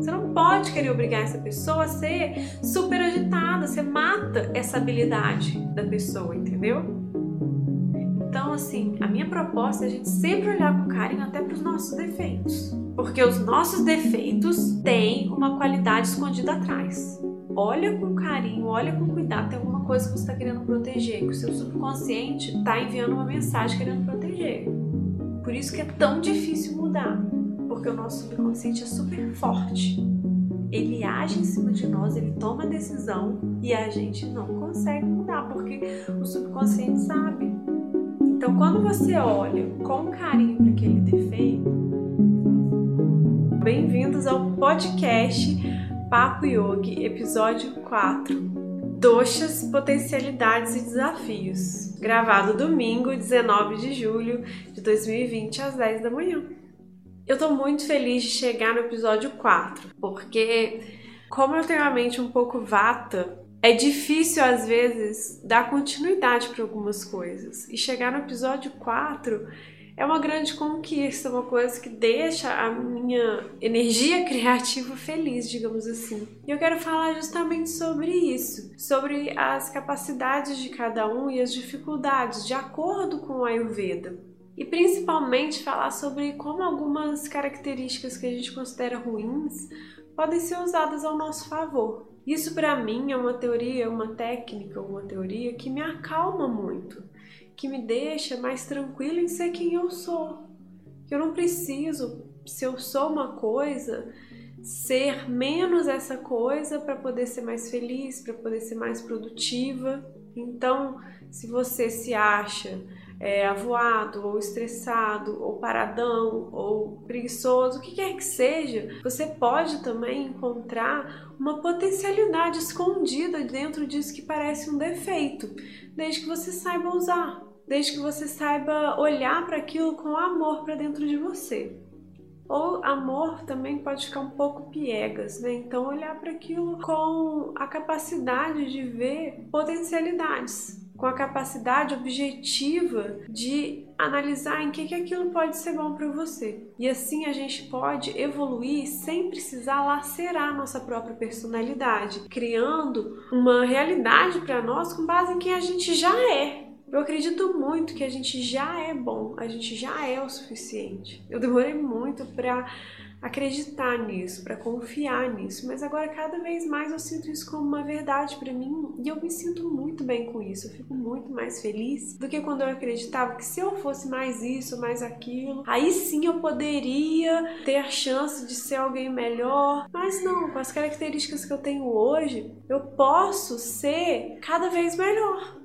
Você não pode querer obrigar essa pessoa a ser super agitada, você mata essa habilidade da pessoa, entendeu? Então, assim, a minha proposta é a gente sempre olhar com carinho até para os nossos defeitos. Porque os nossos defeitos têm uma qualidade escondida atrás. Olha com carinho, olha com cuidado, tem alguma coisa que você está querendo proteger, que o seu subconsciente está enviando uma mensagem querendo proteger. Por isso que é tão difícil mudar, porque o nosso subconsciente é super forte. Ele age em cima de nós, ele toma decisão e a gente não consegue mudar, porque o subconsciente sabe. Então, quando você olha com carinho para aquele defeito, bem-vindos ao podcast Papo Yogi, episódio 4. Doxas, potencialidades e desafios. Gravado domingo, 19 de julho de 2020, às 10 da manhã. Eu tô muito feliz de chegar no episódio 4, porque como eu tenho a mente um pouco vata, é difícil às vezes dar continuidade para algumas coisas. E chegar no episódio 4 é uma grande conquista, uma coisa que deixa a minha energia criativa feliz, digamos assim. E eu quero falar justamente sobre isso, sobre as capacidades de cada um e as dificuldades de acordo com o Ayurveda. E principalmente falar sobre como algumas características que a gente considera ruins podem ser usadas ao nosso favor. Isso para mim é uma teoria, uma técnica, uma teoria que me acalma muito que me deixa mais tranquila em ser quem eu sou. Eu não preciso, se eu sou uma coisa, ser menos essa coisa para poder ser mais feliz, para poder ser mais produtiva. Então, se você se acha é, avoado, ou estressado, ou paradão, ou preguiçoso, o que quer que seja, você pode também encontrar uma potencialidade escondida dentro disso que parece um defeito, desde que você saiba usar desde que você saiba olhar para aquilo com amor para dentro de você. Ou amor também pode ficar um pouco piegas, né? Então olhar para aquilo com a capacidade de ver potencialidades, com a capacidade objetiva de analisar em que, que aquilo pode ser bom para você. E assim a gente pode evoluir sem precisar lacerar nossa própria personalidade, criando uma realidade para nós com base em quem a gente já é, eu acredito muito que a gente já é bom, a gente já é o suficiente. Eu demorei muito para acreditar nisso, para confiar nisso, mas agora cada vez mais eu sinto isso como uma verdade para mim e eu me sinto muito bem com isso. Eu fico muito mais feliz do que quando eu acreditava que se eu fosse mais isso, mais aquilo, aí sim eu poderia ter a chance de ser alguém melhor. Mas não, com as características que eu tenho hoje, eu posso ser cada vez melhor.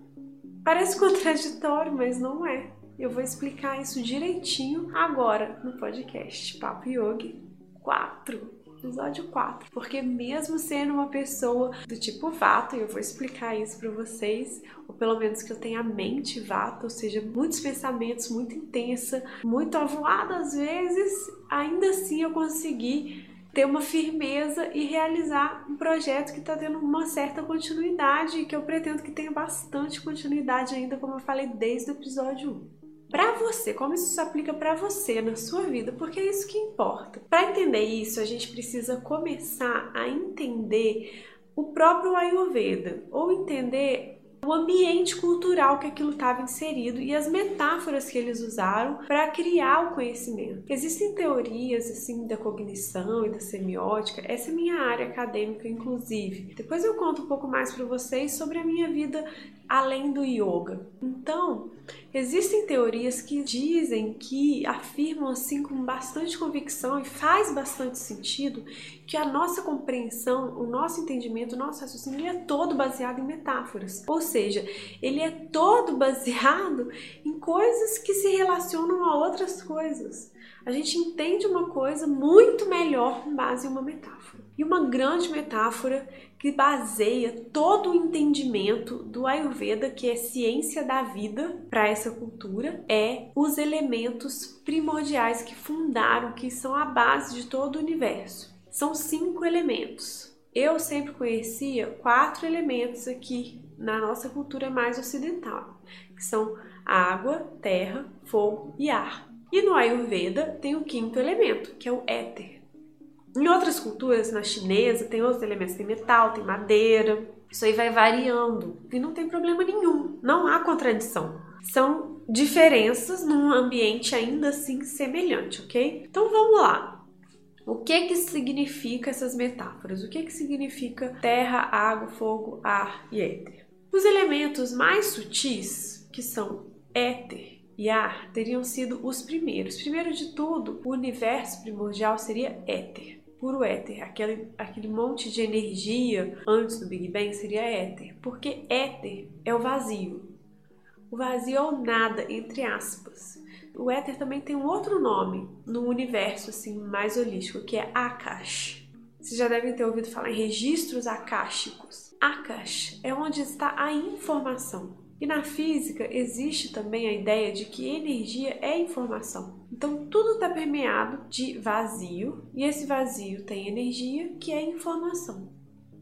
Parece contraditório, mas não é. Eu vou explicar isso direitinho agora no podcast Papo Yogi 4 episódio 4. Porque mesmo sendo uma pessoa do tipo Vata, eu vou explicar isso para vocês, ou pelo menos que eu tenha a mente Vata, ou seja, muitos pensamentos, muito intensa, muito avoada às vezes, ainda assim eu consegui ter uma firmeza e realizar um projeto que está tendo uma certa continuidade e que eu pretendo que tenha bastante continuidade ainda, como eu falei desde o episódio 1 para você, como isso se aplica para você na sua vida, porque é isso que importa. Para entender isso, a gente precisa começar a entender o próprio Ayurveda, ou entender o ambiente cultural que aquilo estava inserido e as metáforas que eles usaram para criar o conhecimento. Existem teorias assim da cognição e da semiótica, essa é minha área acadêmica inclusive. Depois eu conto um pouco mais para vocês sobre a minha vida além do yoga. Então, existem teorias que dizem, que afirmam assim com bastante convicção e faz bastante sentido que a nossa compreensão, o nosso entendimento, o nosso raciocínio é todo baseado em metáforas. Ou seja, ele é todo baseado em coisas que se relacionam a outras coisas. A gente entende uma coisa muito melhor com base em uma metáfora. E uma grande metáfora que baseia todo o entendimento do Ayurveda, que é ciência da vida para essa cultura, é os elementos primordiais que fundaram, que são a base de todo o universo. São cinco elementos. Eu sempre conhecia quatro elementos aqui na nossa cultura mais ocidental, que são água, terra, fogo e ar. E no Ayurveda tem o quinto elemento, que é o éter. Em outras culturas, na chinesa, tem outros elementos, tem metal, tem madeira. Isso aí vai variando e não tem problema nenhum, não há contradição. São diferenças num ambiente ainda assim semelhante, ok? Então vamos lá. O que que significa essas metáforas? O que que significa terra, água, fogo, ar e éter? Os elementos mais sutis, que são éter e ar, teriam sido os primeiros. Primeiro de tudo, o universo primordial seria éter puro éter, aquele, aquele monte de energia antes do Big Bang seria éter, porque éter é o vazio. O vazio é o nada, entre aspas. O éter também tem um outro nome no universo assim mais holístico, que é Akash. Vocês já devem ter ouvido falar em registros akáshicos. Akash é onde está a informação. E na física existe também a ideia de que energia é informação. Então tudo está permeado de vazio e esse vazio tem energia que é informação.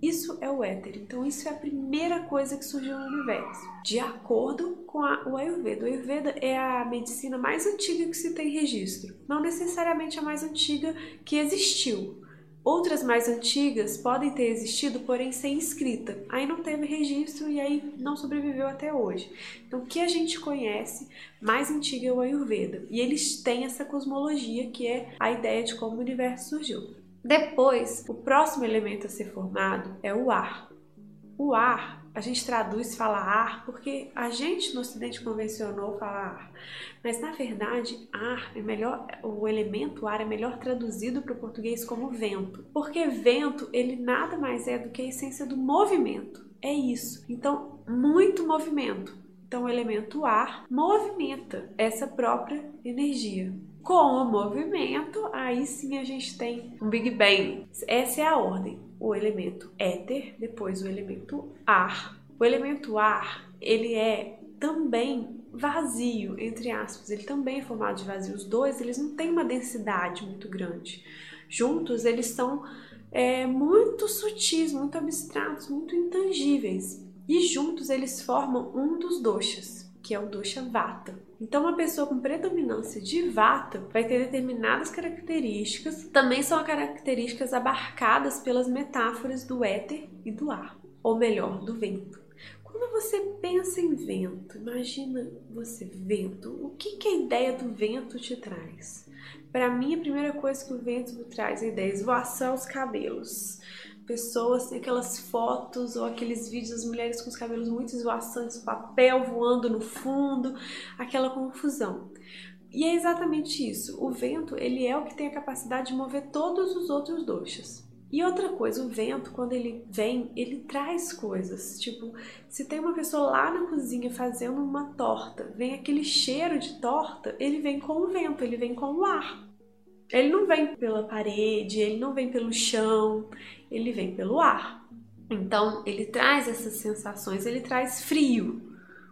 Isso é o éter. Então isso é a primeira coisa que surgiu no universo, de acordo com a, o Ayurveda. O Ayurveda é a medicina mais antiga que se tem registro, não necessariamente a mais antiga que existiu, Outras mais antigas podem ter existido, porém sem escrita. Aí não teve registro e aí não sobreviveu até hoje. Então, o que a gente conhece mais antigo é o Ayurveda. E eles têm essa cosmologia que é a ideia de como o universo surgiu. Depois, o próximo elemento a ser formado é o ar. O ar a gente traduz fala ar porque a gente no ocidente convencionou falar ar. Mas na verdade, ar é melhor, o elemento ar é melhor traduzido para o português como vento. Porque vento, ele nada mais é do que a essência do movimento. É isso. Então, muito movimento. Então, o elemento ar movimenta essa própria energia. Com o movimento, aí sim a gente tem um Big Bang. Essa é a ordem o elemento éter, depois o elemento ar. O elemento ar, ele é também vazio, entre aspas, ele também é formado de vazio. Os dois, eles não têm uma densidade muito grande. Juntos, eles são é, muito sutis, muito abstratos, muito intangíveis. E juntos, eles formam um dos doshas que é o dosha vata. Então, uma pessoa com predominância de vata vai ter determinadas características, também são características abarcadas pelas metáforas do éter e do ar, ou melhor, do vento. Quando você pensa em vento, imagina você vento, o que, que a ideia do vento te traz? Para mim, a primeira coisa que o vento me traz é a ideia de esvoaçar os cabelos pessoas, aquelas fotos ou aqueles vídeos das mulheres com os cabelos muito esvoaçantes, papel voando no fundo, aquela confusão. E é exatamente isso. O vento, ele é o que tem a capacidade de mover todos os outros doxas. E outra coisa, o vento, quando ele vem, ele traz coisas. Tipo, se tem uma pessoa lá na cozinha fazendo uma torta, vem aquele cheiro de torta, ele vem com o vento, ele vem com o ar. Ele não vem pela parede, ele não vem pelo chão, ele vem pelo ar. Então, ele traz essas sensações, ele traz frio.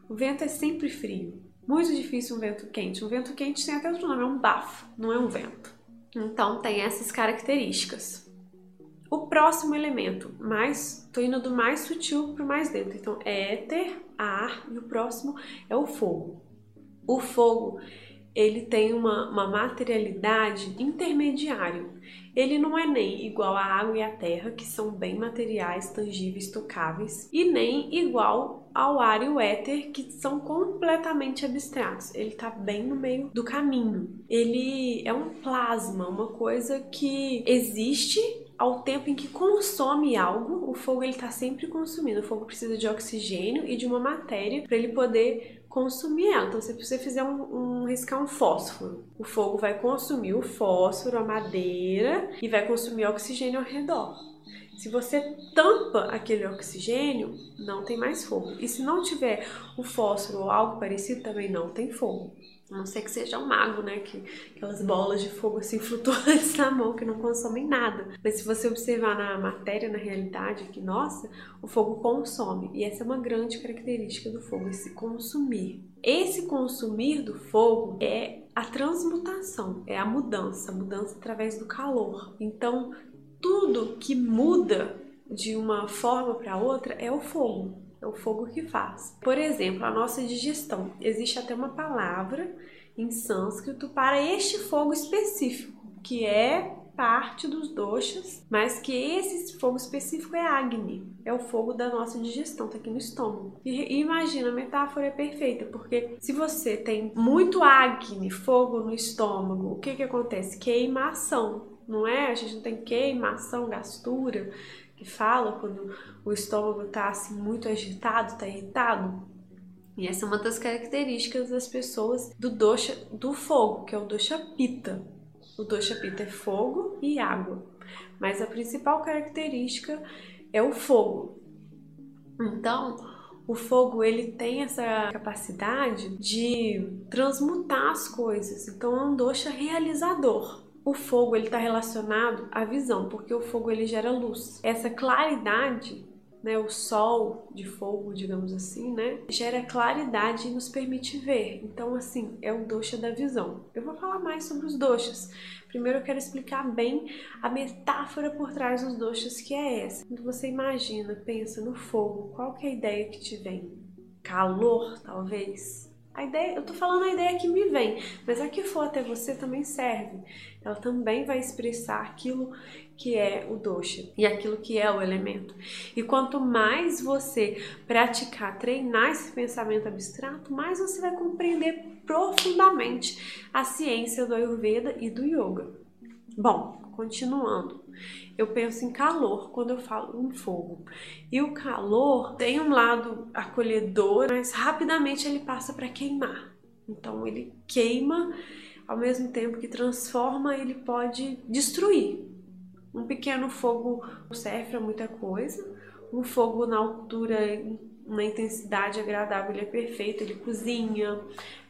O vento é sempre frio. Muito difícil um vento quente. Um vento quente tem até outro nome, é um bafo, não é um vento. Então, tem essas características. O próximo elemento, mais, tô indo do mais sutil para o mais dentro. Então, é éter, ar e o próximo é o fogo. O fogo, ele tem uma, uma materialidade intermediária. Ele não é nem igual à água e à terra, que são bem materiais, tangíveis, tocáveis, e nem igual ao ar e o éter, que são completamente abstratos. Ele está bem no meio do caminho. Ele é um plasma, uma coisa que existe ao tempo em que consome algo, o fogo ele está sempre consumindo. O fogo precisa de oxigênio e de uma matéria para ele poder consumir ela. Então, se você fizer um, um riscar um fósforo, o fogo vai consumir o fósforo, a madeira e vai consumir oxigênio ao redor. Se você tampa aquele oxigênio, não tem mais fogo. E se não tiver o fósforo ou algo parecido, também não tem fogo. A não ser que seja um mago, né? Que, aquelas bolas de fogo assim flutuantes na mão que não consomem nada. Mas se você observar na matéria, na realidade, que nossa, o fogo consome. E essa é uma grande característica do fogo, esse consumir. Esse consumir do fogo é a transmutação, é a mudança, a mudança através do calor. Então, tudo que muda de uma forma para outra é o fogo. É o fogo que faz. Por exemplo, a nossa digestão. Existe até uma palavra em sânscrito para este fogo específico, que é parte dos doshas, mas que esse fogo específico é Agni, é o fogo da nossa digestão, tá aqui no estômago. E, e imagina, a metáfora é perfeita, porque se você tem muito Agni, fogo no estômago, o que que acontece? Queimação, não é? A gente não tem queimação, gastura, que fala quando o estômago tá assim muito agitado, tá irritado. E essa é uma das características das pessoas do dosha do fogo, que é o dosha pita. O dosha pita é fogo e água, mas a principal característica é o fogo. Então, o fogo ele tem essa capacidade de transmutar as coisas. Então, é um dosha realizador. O fogo ele está relacionado à visão, porque o fogo ele gera luz. Essa claridade né, o sol de fogo, digamos assim, né, gera claridade e nos permite ver. Então, assim, é o dosha da visão. Eu vou falar mais sobre os doshas. Primeiro eu quero explicar bem a metáfora por trás dos doshas, que é essa. Quando você imagina, pensa no fogo, qual que é a ideia que te vem? Calor, talvez? A ideia, eu tô falando a ideia que me vem, mas a que for até você também serve. Ela também vai expressar aquilo que é o dosha e aquilo que é o elemento. E quanto mais você praticar, treinar esse pensamento abstrato, mais você vai compreender profundamente a ciência do Ayurveda e do Yoga. Bom, continuando. Eu penso em calor quando eu falo em fogo. E o calor tem um lado acolhedor, mas rapidamente ele passa para queimar. Então ele queima ao mesmo tempo que transforma, ele pode destruir. Um pequeno fogo serve para muita coisa. Um fogo na altura, na intensidade agradável, ele é perfeito, ele cozinha,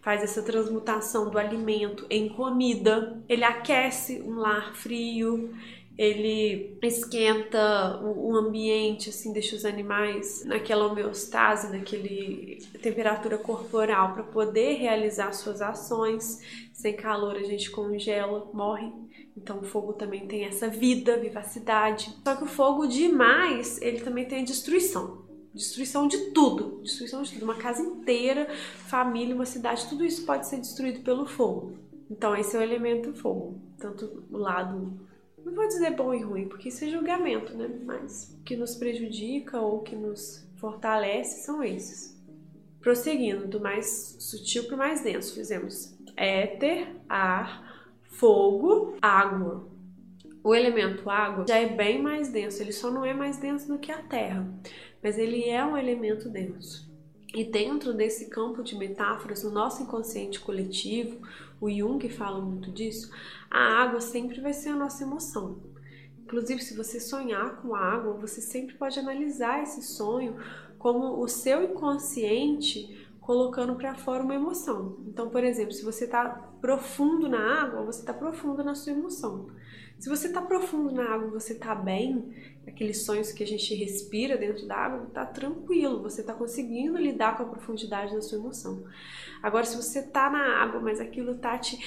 faz essa transmutação do alimento em comida, ele aquece um lar frio, ele esquenta o, ambiente, assim, deixa os animais naquela homeostase, naquele temperatura corporal para poder realizar suas ações. Sem calor a gente congela, morre. Então o fogo também tem essa vida, vivacidade. Só que o fogo demais, ele também tem a destruição. Destruição de tudo, destruição de tudo, uma casa inteira, família, uma cidade, tudo isso pode ser destruído pelo fogo. Então esse é o elemento fogo, tanto o lado não vou dizer bom e ruim, porque isso é julgamento, né? Mas o que nos prejudica ou que nos fortalece são esses. Prosseguindo, do mais sutil para o mais denso, fizemos éter, ar, fogo, água. O elemento água já é bem mais denso, ele só não é mais denso do que a terra, mas ele é um elemento denso. E dentro desse campo de metáforas, no nosso inconsciente coletivo, o Jung fala muito disso, a água sempre vai ser a nossa emoção. Inclusive, se você sonhar com água, você sempre pode analisar esse sonho como o seu inconsciente colocando para fora uma emoção. Então, por exemplo, se você está profundo na água, você está profundo na sua emoção. Se você está profundo na água, você está bem, aqueles sonhos que a gente respira dentro da água, está tranquilo, você está conseguindo lidar com a profundidade da sua emoção. Agora, se você está na água, mas aquilo está te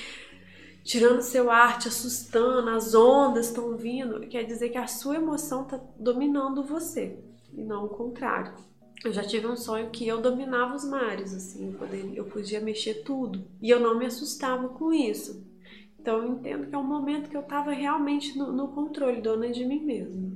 tirando seu ar, te assustando, as ondas estão vindo, quer dizer que a sua emoção está dominando você e não o contrário. Eu já tive um sonho que eu dominava os mares, assim, eu, poderia, eu podia mexer tudo e eu não me assustava com isso. Então eu entendo que é um momento que eu estava realmente no, no controle, dona de mim mesma.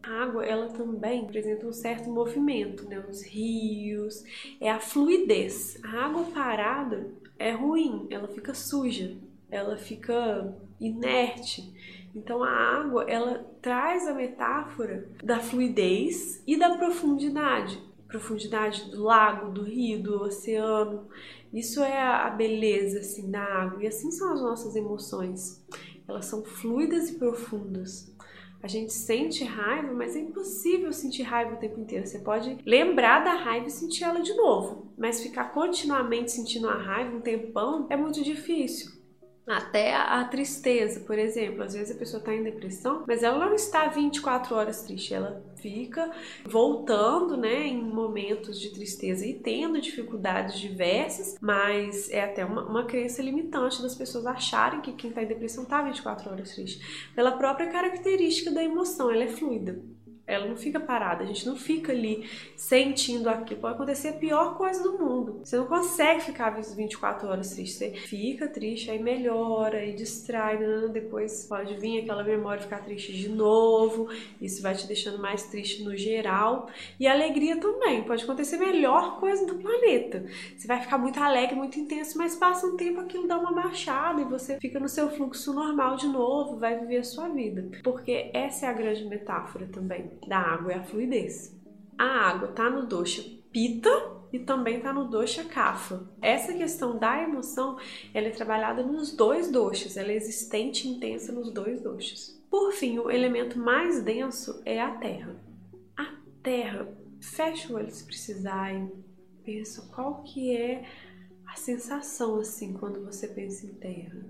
A água, ela também apresenta um certo movimento, né? Os rios, é a fluidez. A água parada é ruim, ela fica suja, ela fica inerte. Então a água, ela traz a metáfora da fluidez e da profundidade. Profundidade do lago, do rio, do oceano. Isso é a beleza assim da água. E assim são as nossas emoções. Elas são fluidas e profundas. A gente sente raiva, mas é impossível sentir raiva o tempo inteiro. Você pode lembrar da raiva e sentir ela de novo, mas ficar continuamente sentindo a raiva um tempão é muito difícil. Até a, tristeza, por exemplo. Às vezes a pessoa está em depressão, mas ela não está 24 horas triste. Ela fica voltando, né, em momentos de tristeza e tendo dificuldades diversas, mas é até uma, uma crença limitante das pessoas acharem que quem está em depressão está 24 horas triste. Pela própria característica da emoção, ela é fluida. Ela não fica parada, a gente não fica ali sentindo aquilo. Pode acontecer a pior coisa do mundo. Você não consegue ficar 24 horas triste. Você fica triste, aí melhora, aí distrai, né? depois pode vir aquela memória ficar triste de novo. Isso vai te deixando mais triste no geral. E alegria também. Pode acontecer a melhor coisa do planeta. Você vai ficar muito alegre, muito intenso, mas passa um tempo aquilo dá uma baixada e você fica no seu fluxo normal de novo, vai viver a sua vida. Porque essa é a grande metáfora também da água é a fluidez. A água está no dosha pita e também está no dosha kapha. Essa questão da emoção, ela é trabalhada nos dois doshas, ela é existente e intensa nos dois doshas. Por fim, o elemento mais denso é a terra. A terra, fecha o olho se precisar e pensa qual que é a sensação assim quando você pensa em terra.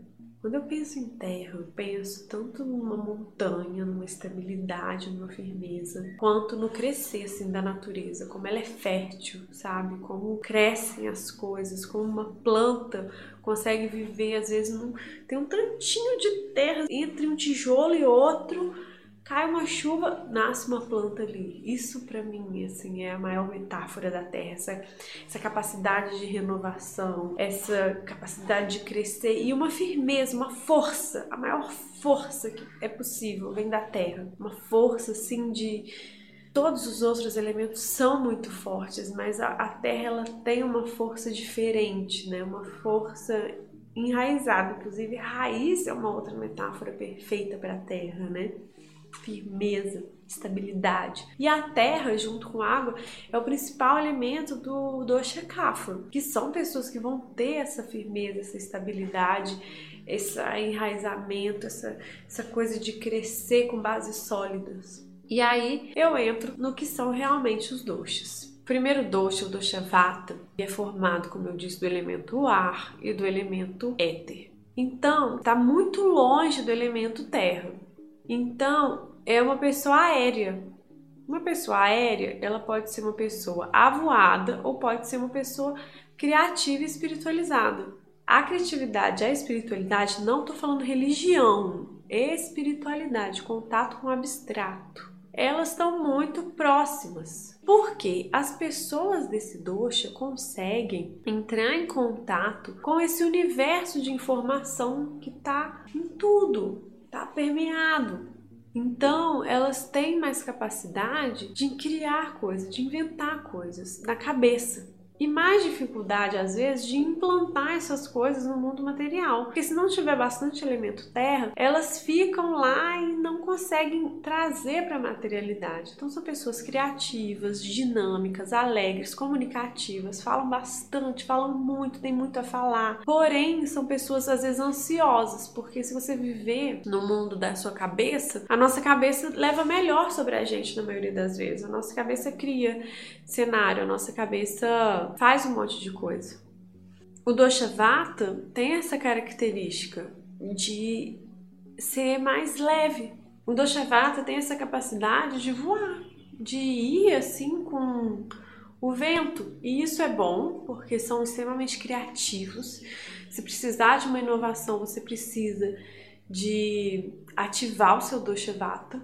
Quando eu penso em terra, eu penso tanto numa montanha, numa estabilidade, numa firmeza, quanto no crescer assim da natureza, como ela é fértil, sabe? Como crescem as coisas, como uma planta consegue viver às vezes num, tem um tantinho de terra entre um tijolo e outro cai uma chuva, nasce uma planta ali. Isso para mim, assim, é a maior metáfora da Terra, essa, essa capacidade de renovação, essa capacidade de crescer e uma firmeza, uma força, a maior força que é possível vem da Terra. Uma força, assim, de todos os outros elementos são muito fortes, mas a, a Terra ela tem uma força diferente, né? Uma força enraizada, inclusive raiz é uma outra metáfora perfeita para a Terra, né? Firmeza, estabilidade. E a terra, junto com a água, é o principal elemento do dosha kapha, que são pessoas que vão ter essa firmeza, essa estabilidade, esse enraizamento, essa, essa coisa de crescer com bases sólidas. E aí eu entro no que são realmente os doshas. O primeiro dosha, o dosha vata, é formado, como eu disse, do elemento ar e do elemento éter. Então, está muito longe do elemento terra. Então, é uma pessoa aérea. Uma pessoa aérea, ela pode ser uma pessoa avoada ou pode ser uma pessoa criativa e espiritualizada. A criatividade, a espiritualidade, não estou falando religião, espiritualidade, contato com o abstrato. Elas estão muito próximas. Porque as pessoas desse dosha conseguem entrar em contato com esse universo de informação que está em tudo, está permeado. Então, elas têm mais capacidade de criar coisas, de inventar coisas na cabeça e mais dificuldade, às vezes, de implantar essas coisas no mundo material. Porque se não tiver bastante elemento terra, elas ficam lá e não conseguem trazer para a materialidade. Então, são pessoas criativas, dinâmicas, alegres, comunicativas, falam bastante, falam muito, têm muito a falar. Porém, são pessoas, às vezes, ansiosas, porque se você viver no mundo da sua cabeça, a nossa cabeça leva melhor sobre a gente na maioria das vezes. A nossa cabeça cria cenário, a nossa cabeça faz um monte de coisa. O dosha vata tem essa característica de ser mais leve. O dosha vata tem essa capacidade de voar, de ir assim com o vento. E isso é bom porque são extremamente criativos. Se precisar de uma inovação, você precisa de ativar o seu dosha vata.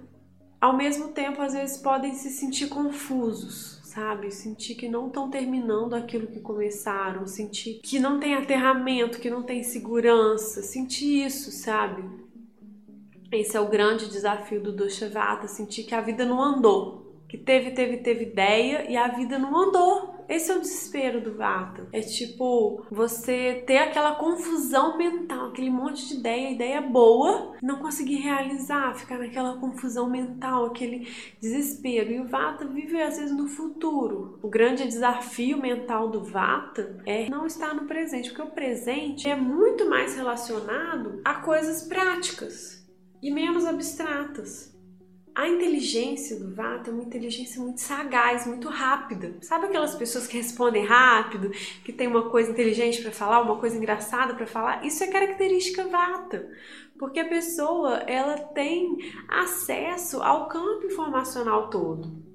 Ao mesmo tempo, às vezes podem se sentir confusos sabe? Sentir que não estão terminando aquilo que começaram, sentir que não tem aterramento, que não tem segurança, sentir isso, sabe? Esse é o grande desafio do Doshavata, sentir que a vida não andou, que teve, teve, teve ideia e a vida não andou. Esse é o desespero do Vata. É tipo você ter aquela confusão mental, aquele monte de ideia, ideia boa, não conseguir realizar, ficar naquela confusão mental, aquele desespero. E o Vata vive às vezes no futuro. O grande desafio mental do Vata é não estar no presente, porque o presente é muito mais relacionado a coisas práticas e menos abstratas. A inteligência do Vata é uma inteligência muito sagaz, muito rápida. Sabe aquelas pessoas que respondem rápido, que tem uma coisa inteligente para falar, uma coisa engraçada para falar? Isso é característica Vata, porque a pessoa ela tem acesso ao campo informacional todo.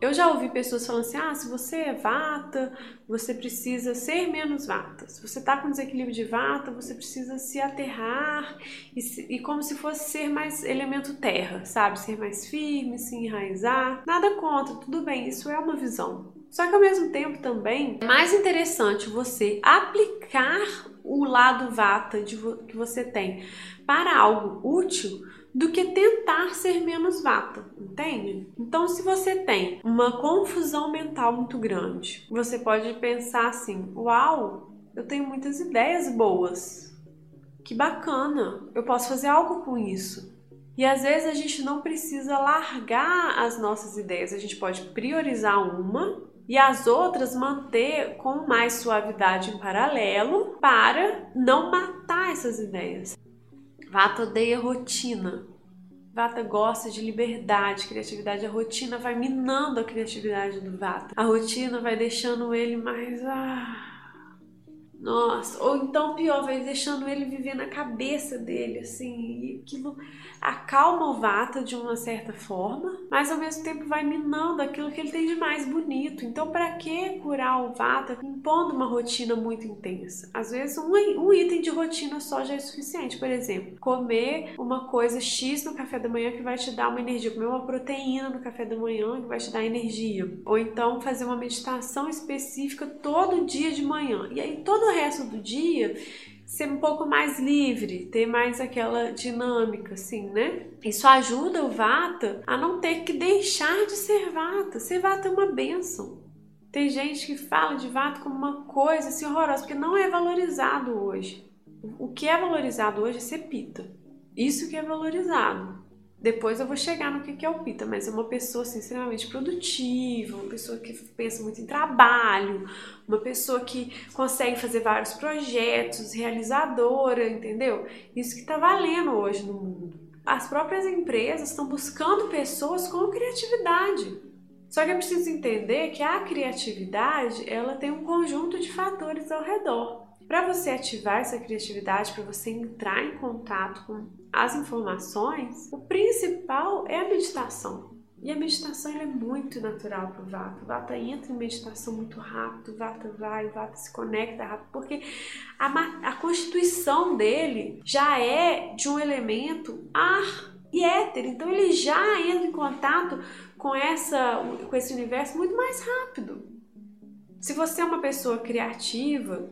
Eu já ouvi pessoas falando assim: ah, se você é vata, você precisa ser menos vata. Se você está com desequilíbrio de vata, você precisa se aterrar e, se, e, como se fosse ser mais elemento terra, sabe? Ser mais firme, se enraizar. Nada contra, tudo bem, isso é uma visão. Só que ao mesmo tempo também é mais interessante você aplicar o lado vata de que você tem para algo útil do que tentar ser menos vata, entende? Então, se você tem uma confusão mental muito grande, você pode pensar assim: uau, eu tenho muitas ideias boas, que bacana, eu posso fazer algo com isso. E às vezes a gente não precisa largar as nossas ideias, a gente pode priorizar uma e as outras manter com mais suavidade em paralelo para não matar essas ideias. Vata odeia rotina. Vata gosta de liberdade, criatividade. A rotina vai minando a criatividade do Vata. A rotina vai deixando ele mais. Ah, nossa, ou então pior, vai deixando ele viver na cabeça dele, assim, e aquilo acalma o Vata de uma certa forma, mas ao mesmo tempo vai minando aquilo que ele tem de mais bonito. Então, para que curar o Vata impondo uma rotina muito intensa? Às vezes, um, um item de rotina só já é suficiente. Por exemplo, comer uma coisa X no café da manhã que vai te dar uma energia, comer uma proteína no café da manhã que vai te dar energia, ou então fazer uma meditação específica todo dia de manhã. E aí, todo o resto do dia ser um pouco mais livre, ter mais aquela dinâmica, assim, né? Isso ajuda o Vata a não ter que deixar de ser Vata. Ser Vata é uma benção. Tem gente que fala de Vata como uma coisa assim horrorosa, porque não é valorizado hoje. O que é valorizado hoje é ser Pita. Isso que é valorizado. Depois eu vou chegar no que é o Pita, mas é uma pessoa assim, extremamente produtiva, uma pessoa que pensa muito em trabalho, uma pessoa que consegue fazer vários projetos, realizadora, entendeu? Isso que está valendo hoje no mundo. As próprias empresas estão buscando pessoas com criatividade. Só que é preciso entender que a criatividade ela tem um conjunto de fatores ao redor. Para você ativar essa criatividade, para você entrar em contato com as informações, o principal é a meditação. E a meditação é muito natural para o Vata. O Vata entra em meditação muito rápido, o Vata vai, o Vata se conecta rápido, porque a, a constituição dele já é de um elemento ar e éter. Então ele já entra em contato com, essa, com esse universo muito mais rápido. Se você é uma pessoa criativa,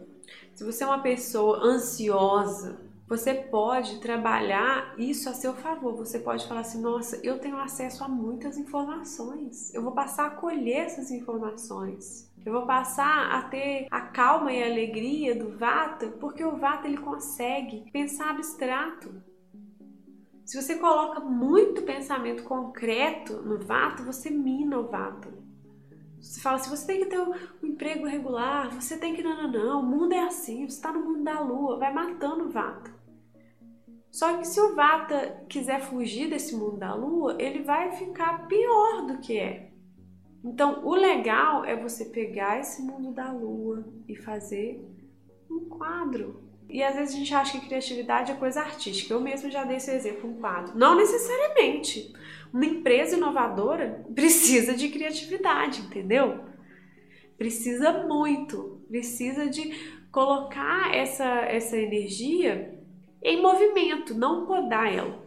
se você é uma pessoa ansiosa, você pode trabalhar isso a seu favor. Você pode falar assim: nossa, eu tenho acesso a muitas informações. Eu vou passar a colher essas informações. Eu vou passar a ter a calma e a alegria do Vata, porque o Vata ele consegue pensar abstrato. Se você coloca muito pensamento concreto no Vata, você mina o Vata. Você fala assim, você tem que ter um, emprego regular, você tem que não, não, não, o mundo é assim, você está no mundo da lua, vai matando o Vata. Só que se o Vata quiser fugir desse mundo da lua, ele vai ficar pior do que é. Então, o legal é você pegar esse mundo da lua e fazer um quadro. E às vezes a gente acha que criatividade é coisa artística. Eu mesmo já dei esse exemplo, um quadro. Não necessariamente. Uma empresa inovadora precisa de criatividade, entendeu? Precisa muito, precisa de colocar essa, essa energia em movimento, não podar ela.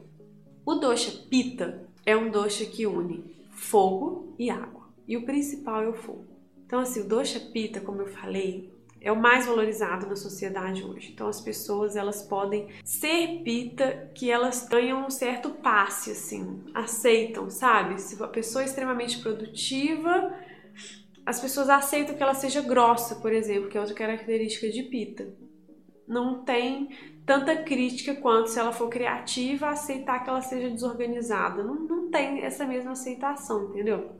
O dosha pita é um dosha que une fogo e água, e o principal é o fogo. Então, assim, o dosha pita, como eu falei, é o mais valorizado na sociedade hoje. Então as pessoas elas podem ser pita que elas ganham um certo passe assim, aceitam, sabe? Se a pessoa é extremamente produtiva, as pessoas aceitam que ela seja grossa, por exemplo, que é outra característica de pita. Não tem tanta crítica quanto se ela for criativa, aceitar que ela seja desorganizada. Não, não tem essa mesma aceitação, entendeu?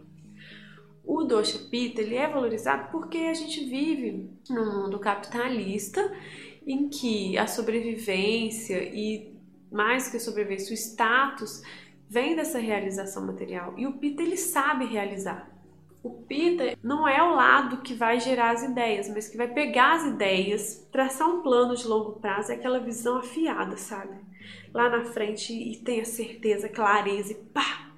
O dosha pita ele é valorizado porque a gente vive num mundo capitalista em que a sobrevivência e mais que a sobrevivência, o status vem dessa realização material e o pita ele sabe realizar. O pita não é o lado que vai gerar as ideias, mas que vai pegar as ideias, traçar um plano de longo prazo, é aquela visão afiada, sabe? Lá na frente e tenha certeza, clareza e pá,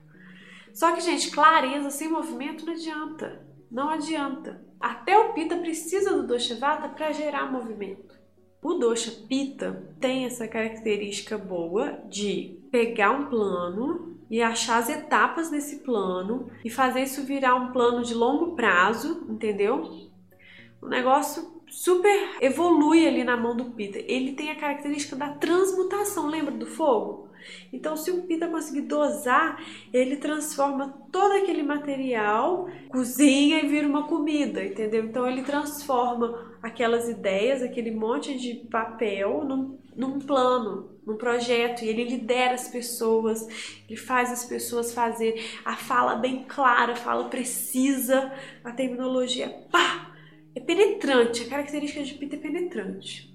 Só que, gente, clareza sem movimento não adianta. Não adianta. Até o Pita precisa do Dosha Vata para gerar movimento. O Dosha Pita tem essa característica boa de pegar um plano e achar as etapas desse plano e fazer isso virar um plano de longo prazo, entendeu? O negócio super evolui ali na mão do Pita. Ele tem a característica da transmutação, lembra do fogo? Então, se o Pita conseguir dosar, ele transforma todo aquele material, cozinha e vira uma comida, entendeu? Então, ele transforma aquelas ideias, aquele monte de papel, num, num plano, num projeto, e ele lidera as pessoas, ele faz as pessoas fazer a fala bem clara, a fala precisa, a terminologia pá! é penetrante, a característica de Pita é penetrante.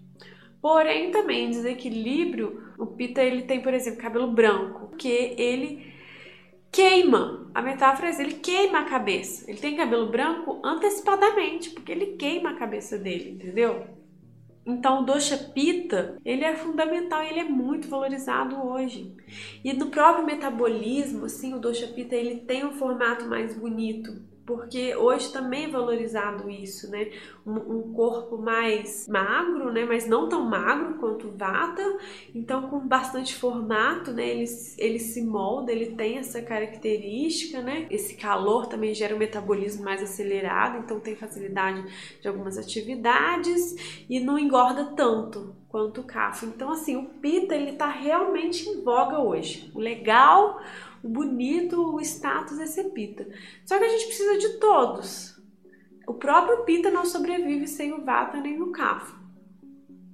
Porém, também em desequilíbrio, o Pita ele tem, por exemplo, cabelo branco, que ele queima. A metáfora é ele queima a cabeça. Ele tem cabelo branco antecipadamente, porque ele queima a cabeça dele, entendeu? Então, o dosha pita, ele é fundamental, ele é muito valorizado hoje. E no próprio metabolismo, assim, o dosha pita, ele tem um formato mais bonito porque hoje também é valorizado isso, né? Um, um, corpo mais magro, né? Mas não tão magro quanto Vata, então com bastante formato, né? Ele, ele se molda, ele tem essa característica, né? Esse calor também gera um metabolismo mais acelerado, então tem facilidade de algumas atividades e não engorda tanto quanto o Kapha. Então assim, o Pita ele tá realmente em voga hoje. O legal o bonito, o status ser pita. Só que a gente precisa de todos. O próprio pita não sobrevive sem o vata nem o kapha.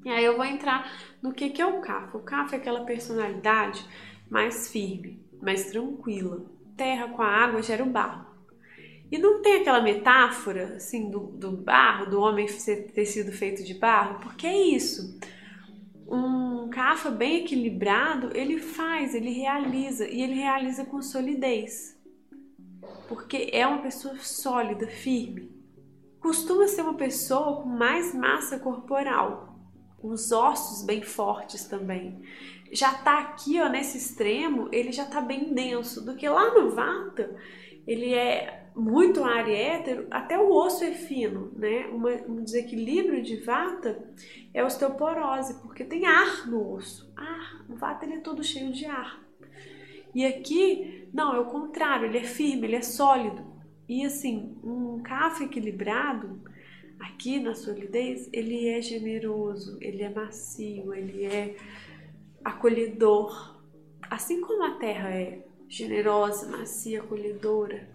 E aí eu vou entrar no que, que é o kapha. O kapha é aquela personalidade mais firme, mais tranquila. Terra com a água gera o barro. E não tem aquela metáfora assim do, do barro, do homem ter sido feito de barro, porque é isso um cafa bem equilibrado, ele faz, ele realiza e ele realiza com solidez. Porque é uma pessoa sólida, firme. Costuma ser uma pessoa com mais massa corporal, com os ossos bem fortes também. Já tá aqui, ó, nesse extremo, ele já tá bem denso, do que lá no Vata, ele é muito ar e hétero, até o osso é fino, né? Uma, um desequilíbrio de vata é osteoporose, porque tem ar no osso. Ar, o vata ele é todo cheio de ar. E aqui, não, é o contrário, ele é firme, ele é sólido. E assim, um café equilibrado, aqui na solidez, ele é generoso, ele é macio, ele é acolhedor. Assim como a terra é generosa, macia, acolhedora,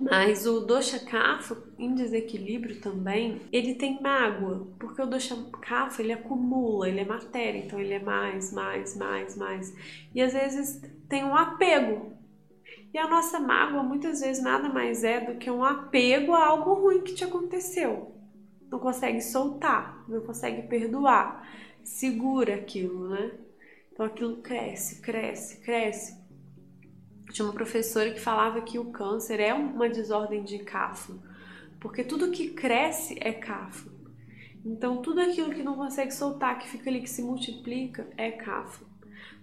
mas o dosha kapha em desequilíbrio também, ele tem mágoa, porque o dosha kapha ele acumula, ele é matéria, então ele é mais, mais, mais, mais. E às vezes tem um apego. E a nossa mágoa muitas vezes nada mais é do que um apego a algo ruim que te aconteceu. Não consegue soltar, não consegue perdoar, segura aquilo, né? Então aquilo cresce, cresce, cresce tinha uma professora que falava que o câncer é uma desordem de cafo, porque tudo que cresce é cafo. Então, tudo aquilo que não consegue soltar, que fica ali, que se multiplica, é cafo.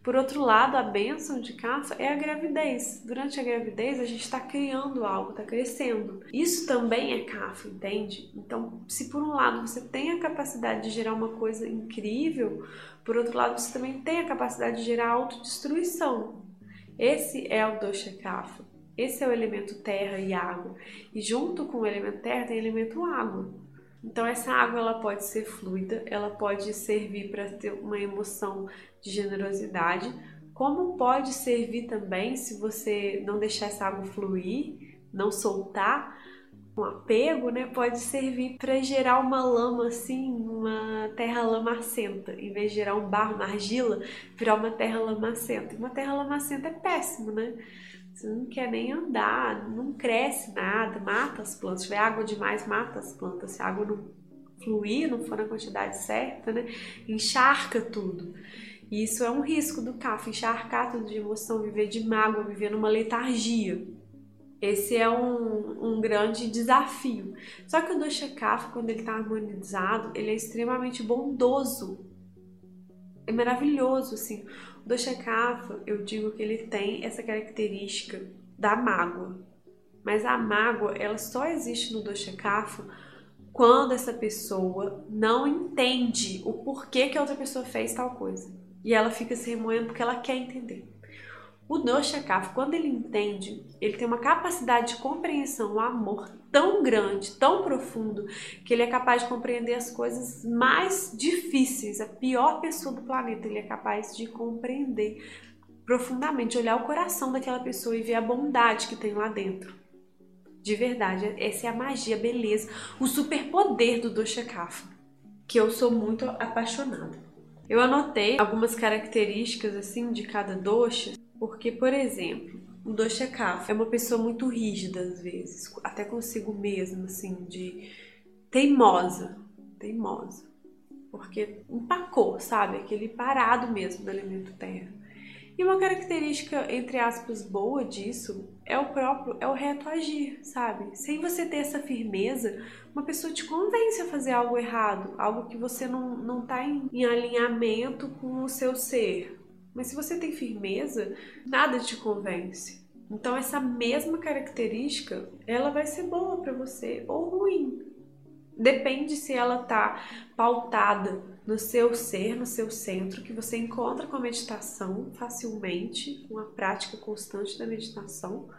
Por outro lado, a bênção de cafa é a gravidez. Durante a gravidez, a gente está criando algo, está crescendo. Isso também é cafa, entende? Então, se por um lado você tem a capacidade de gerar uma coisa incrível, por outro lado, você também tem a capacidade de gerar autodestruição. Esse é o dosha kapha. Esse é o elemento terra e água. E junto com o elemento terra tem o elemento água. Então essa água ela pode ser fluida, ela pode servir para ter uma emoção de generosidade, como pode servir também se você não deixar essa água fluir, não soltar, um apego, né, pode servir para gerar uma lama assim, uma terra lamacenta, em vez de gerar um barro, uma argila, virar uma terra lamacenta. E uma terra lamacenta é péssimo, né? Você não quer nem andar, não cresce nada, mata as plantas. Se tiver água demais, mata as plantas. Se a água não fluir, não for na quantidade certa, né? Encharca tudo. E isso é um risco do CAF, encharcar tudo de emoção, viver de mágoa, viver numa letargia. Esse é um, um grande desafio. Só que o Dosha Kapha, quando ele está harmonizado, ele é extremamente bondoso. É maravilhoso, assim. O Dosha Kapha, eu digo que ele tem essa característica da mágoa. Mas a mágoa, ela só existe no dosha kapha quando essa pessoa não entende o porquê que a outra pessoa fez tal coisa. E ela fica se remoendo porque ela quer entender. O dosha kapha, quando ele entende, ele tem uma capacidade de compreensão, um amor tão grande, tão profundo, que ele é capaz de compreender as coisas mais difíceis. A pior pessoa do planeta, ele é capaz de compreender profundamente, olhar o coração daquela pessoa e ver a bondade que tem lá dentro. De verdade, essa é a magia, a beleza, o superpoder do dosha kapha, que eu sou muito apaixonada. Eu anotei algumas características assim de cada dosha porque, por exemplo, o dosha kapha é uma pessoa muito rígida às vezes, até consigo mesmo, assim, de teimosa, teimosa. Porque empacou, sabe? Aquele parado mesmo do elemento terra. E uma característica, entre aspas, boa disso é o próprio, é o reto agir, sabe? Sem você ter essa firmeza, uma pessoa te convence a fazer algo errado, algo que você não, não tá em, em alinhamento com o seu ser, mas se você tem firmeza, nada te convence. Então essa mesma característica, ela vai ser boa para você ou ruim. Depende se ela tá pautada no seu ser, no seu centro, que você encontra com a meditação facilmente, com a prática constante da meditação,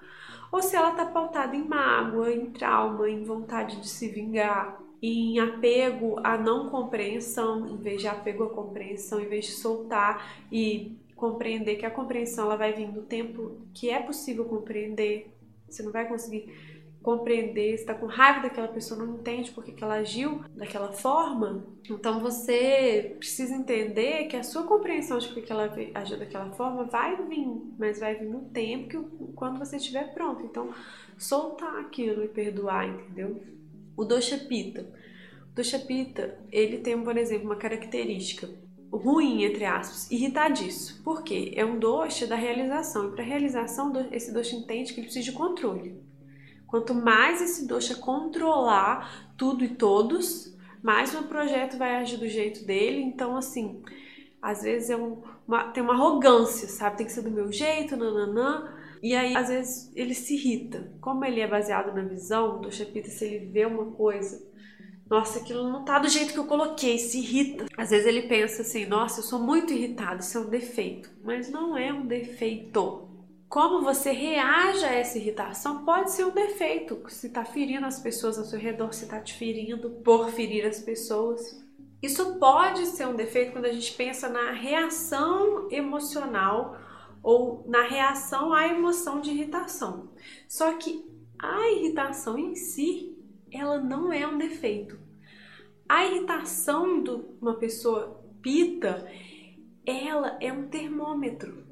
ou se ela tá pautada em mágoa, em trauma, em vontade de se vingar, em apego à não compreensão, em vez de apego à compreensão, em vez de soltar e compreender que a compreensão ela vai vir do tempo que é possível compreender. Você não vai conseguir compreender, está com raiva daquela pessoa, não entende porque que ela agiu daquela forma. Então você precisa entender que a sua compreensão de porque que ela agiu daquela forma vai vir, mas vai vir no tempo que quando você estiver pronto. Então soltar aquilo e perdoar, entendeu? O dosha pita. O dosha pita, ele tem, por exemplo, uma característica ruim, entre aspas, irritadiço. Por quê? É um doce da realização. E para realização, esse doce entende que ele precisa de controle. Quanto mais esse doce controlar tudo e todos, mais o projeto vai agir do jeito dele. Então, assim, às vezes é um, uma, tem uma arrogância, sabe? Tem que ser do meu jeito, nananã. E aí, às vezes, ele se irrita. Como ele é baseado na visão do Chapita, se ele vê uma coisa nossa, aquilo não tá do jeito que eu coloquei, se irrita. Às vezes ele pensa assim, nossa, eu sou muito irritado, isso é um defeito. Mas não é um defeito. Como você reage a essa irritação pode ser um defeito. Se tá ferindo as pessoas ao seu redor, se tá te ferindo por ferir as pessoas. Isso pode ser um defeito quando a gente pensa na reação emocional ou na reação à emoção de irritação. Só que a irritação em si ela não é um defeito. A irritação de uma pessoa pita, ela é um termômetro.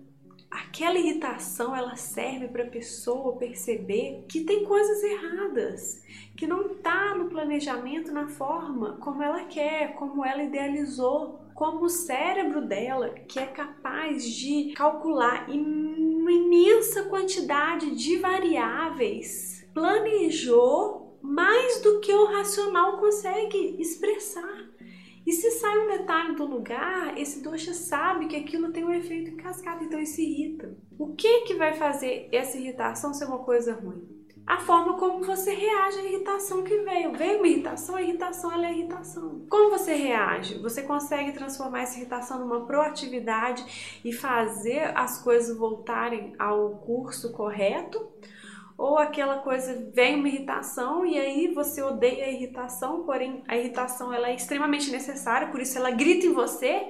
Aquela irritação ela serve para a pessoa perceber que tem coisas erradas, que não está no planejamento na forma como ela quer, como ela idealizou, como o cérebro dela, que é capaz de calcular uma imensa quantidade de variáveis, planejou mais do que o racional consegue expressar. E se sai um detalhe do lugar, esse dosha sabe que aquilo tem um efeito em cascata, então ele se irrita. O que que vai fazer essa irritação ser uma coisa ruim? A forma como você reage à irritação que veio. Veio uma irritação, a irritação ela é irritação. Como você reage? Você consegue transformar essa irritação numa proatividade e fazer as coisas voltarem ao curso correto? ou aquela coisa vem uma irritação e aí você odeia a irritação, porém a irritação ela é extremamente necessária, por isso ela grita em você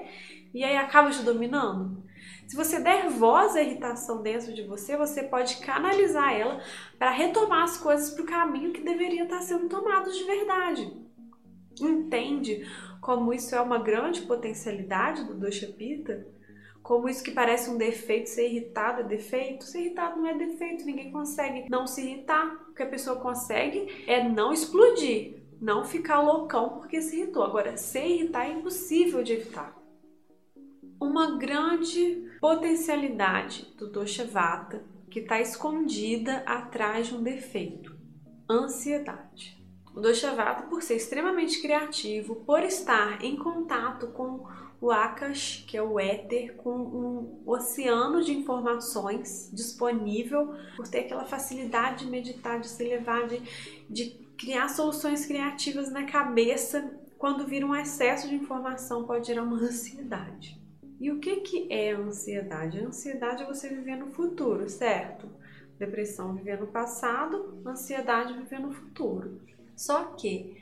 e aí acaba te dominando. Se você der voz à irritação dentro de você, você pode canalizar ela para retomar as coisas para o caminho que deveria estar sendo tomado de verdade. Entende como isso é uma grande potencialidade do Dosha Pitta? Como isso que parece um defeito, ser irritado é defeito? Ser irritado não é defeito, ninguém consegue não se irritar. O que a pessoa consegue é não explodir, não ficar loucão porque se irritou. Agora, se irritar é impossível de evitar. Uma grande potencialidade do Dosha Vata que está escondida atrás de um defeito: ansiedade. O Dosha Vata, por ser extremamente criativo, por estar em contato com o Akash, que é o éter, com um oceano de informações disponível, por ter aquela facilidade de meditar, de se elevar, de, de criar soluções criativas na cabeça. Quando vira um excesso de informação, pode gerar uma ansiedade. E o que, que é a ansiedade? A ansiedade é você viver no futuro, certo? Depressão viver no passado, ansiedade viver no futuro. Só que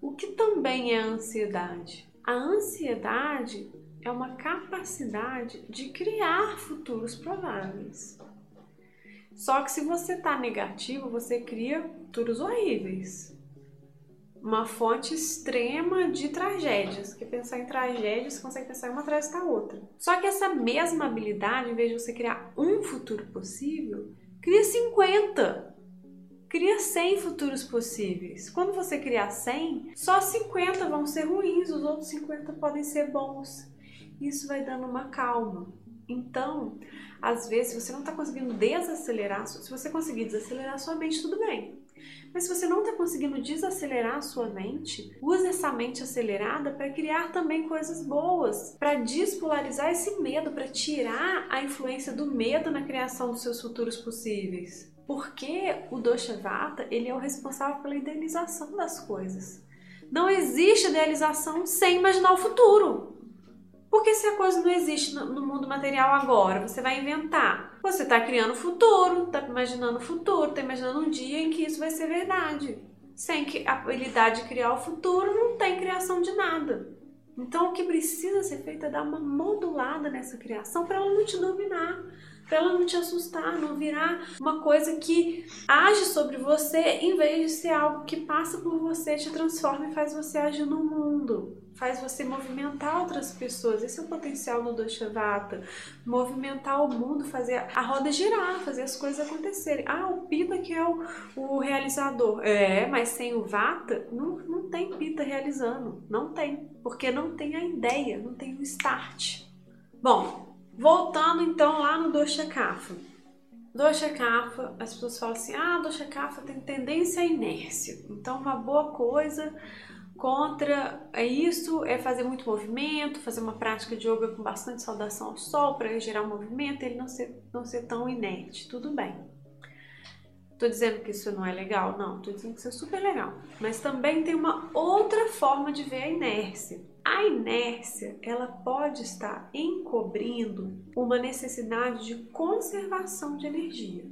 o que também é ansiedade? A ansiedade é uma capacidade de criar futuros prováveis. Só que se você está negativo, você cria futuros horríveis. Uma fonte extrema de tragédias. Que pensar em tragédias, você consegue pensar uma atrás da outra. Só que essa mesma habilidade, em vez de você criar um futuro possível, cria 50 cria 100 futuros possíveis. Quando você criar 100, só 50 vão ser ruins, os outros 50 podem ser bons. Isso vai dando uma calma. Então, às vezes, você não está conseguindo desacelerar, se você conseguir desacelerar sua mente, tudo bem. Mas se você não está conseguindo desacelerar a sua mente, use essa mente acelerada para criar também coisas boas, para despolarizar esse medo, para tirar a influência do medo na criação dos seus futuros possíveis. Porque o Vata ele é o responsável pela idealização das coisas. Não existe idealização sem imaginar o futuro. Porque se a coisa não existe no mundo material agora, você vai inventar. Você está criando o futuro, está imaginando o futuro, está imaginando um dia em que isso vai ser verdade. Sem que a habilidade de criar o futuro, não tem criação de nada. Então, o que precisa ser feito é dar uma modulada nessa criação para ela não te dominar para ela não te assustar, não virar uma coisa que age sobre você em vez de ser algo que passa por você, te transforma e faz você agir no mundo. Faz você movimentar outras pessoas. Esse é o potencial do Doshavata. Movimentar o mundo, fazer a roda girar, fazer as coisas acontecerem. Ah, o Pita que é o, o realizador. É, mas sem o Vata, não, não tem Pita realizando. Não tem. Porque não tem a ideia, não tem o start. Bom, Voltando então lá no Dosha Kapha. Dosha Kapha, as pessoas falam assim: ah, Dosha Kapha tem tendência à inércia. Então, uma boa coisa contra é isso é fazer muito movimento, fazer uma prática de yoga com bastante saudação ao sol para gerar um movimento, ele não ser, não ser tão inerte. Tudo bem. Tô dizendo que isso não é legal? Não, tô dizendo que isso é super legal. Mas também tem uma outra forma de ver a inércia. A inércia, ela pode estar encobrindo uma necessidade de conservação de energia.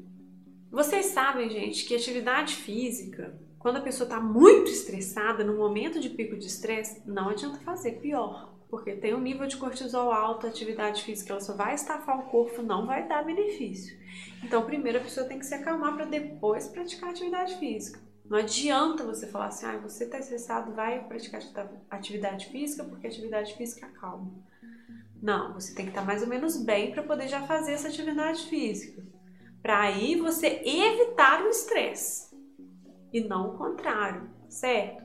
Vocês sabem, gente, que atividade física, quando a pessoa está muito estressada, no momento de pico de estresse, não adianta fazer pior porque tem um nível de cortisol alto, atividade física ela só vai estafar o corpo, não vai dar benefício. Então, primeiro a pessoa tem que se acalmar para depois praticar atividade física. Não adianta você falar assim, ah, você está estressado, vai praticar atividade física porque atividade física acalma. Não, você tem que estar tá mais ou menos bem para poder já fazer essa atividade física. Para aí você evitar o estresse e não o contrário, certo?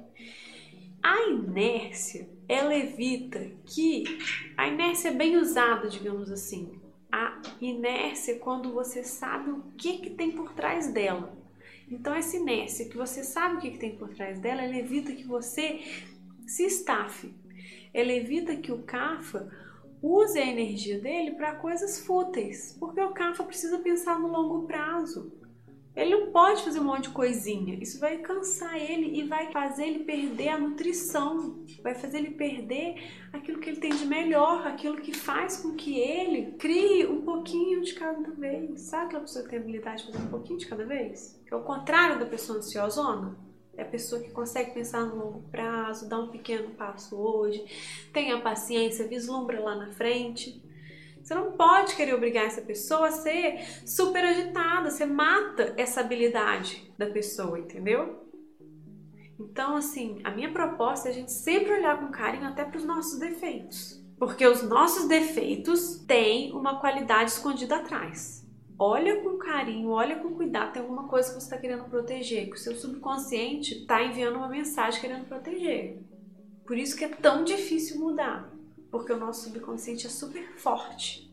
A inércia ela evita que a inércia é bem usada, digamos assim. A inércia é quando você sabe o que, que tem por trás dela. Então, essa inércia que você sabe o que, que tem por trás dela, ela evita que você se estafe. Ela evita que o CAFA use a energia dele para coisas fúteis, porque o CAFA precisa pensar no longo prazo. Ele não pode fazer um monte de coisinha. Isso vai cansar ele e vai fazer ele perder a nutrição, vai fazer ele perder aquilo que ele tem de melhor, aquilo que faz com que ele crie um pouquinho de cada vez. Sabe aquela pessoa que tem habilidade de fazer um pouquinho de cada vez? É o contrário da pessoa ansiosona. É a pessoa que consegue pensar no longo prazo, dar um pequeno passo hoje, tem a paciência, vislumbra lá na frente. Você não pode querer obrigar essa pessoa a ser super agitada, você mata essa habilidade da pessoa, entendeu? Então, assim, a minha proposta é a gente sempre olhar com carinho até para os nossos defeitos. Porque os nossos defeitos têm uma qualidade escondida atrás. Olha com carinho, olha com cuidado, tem alguma coisa que você está querendo proteger, que o seu subconsciente está enviando uma mensagem querendo proteger. Por isso que é tão difícil mudar porque o nosso subconsciente é super forte.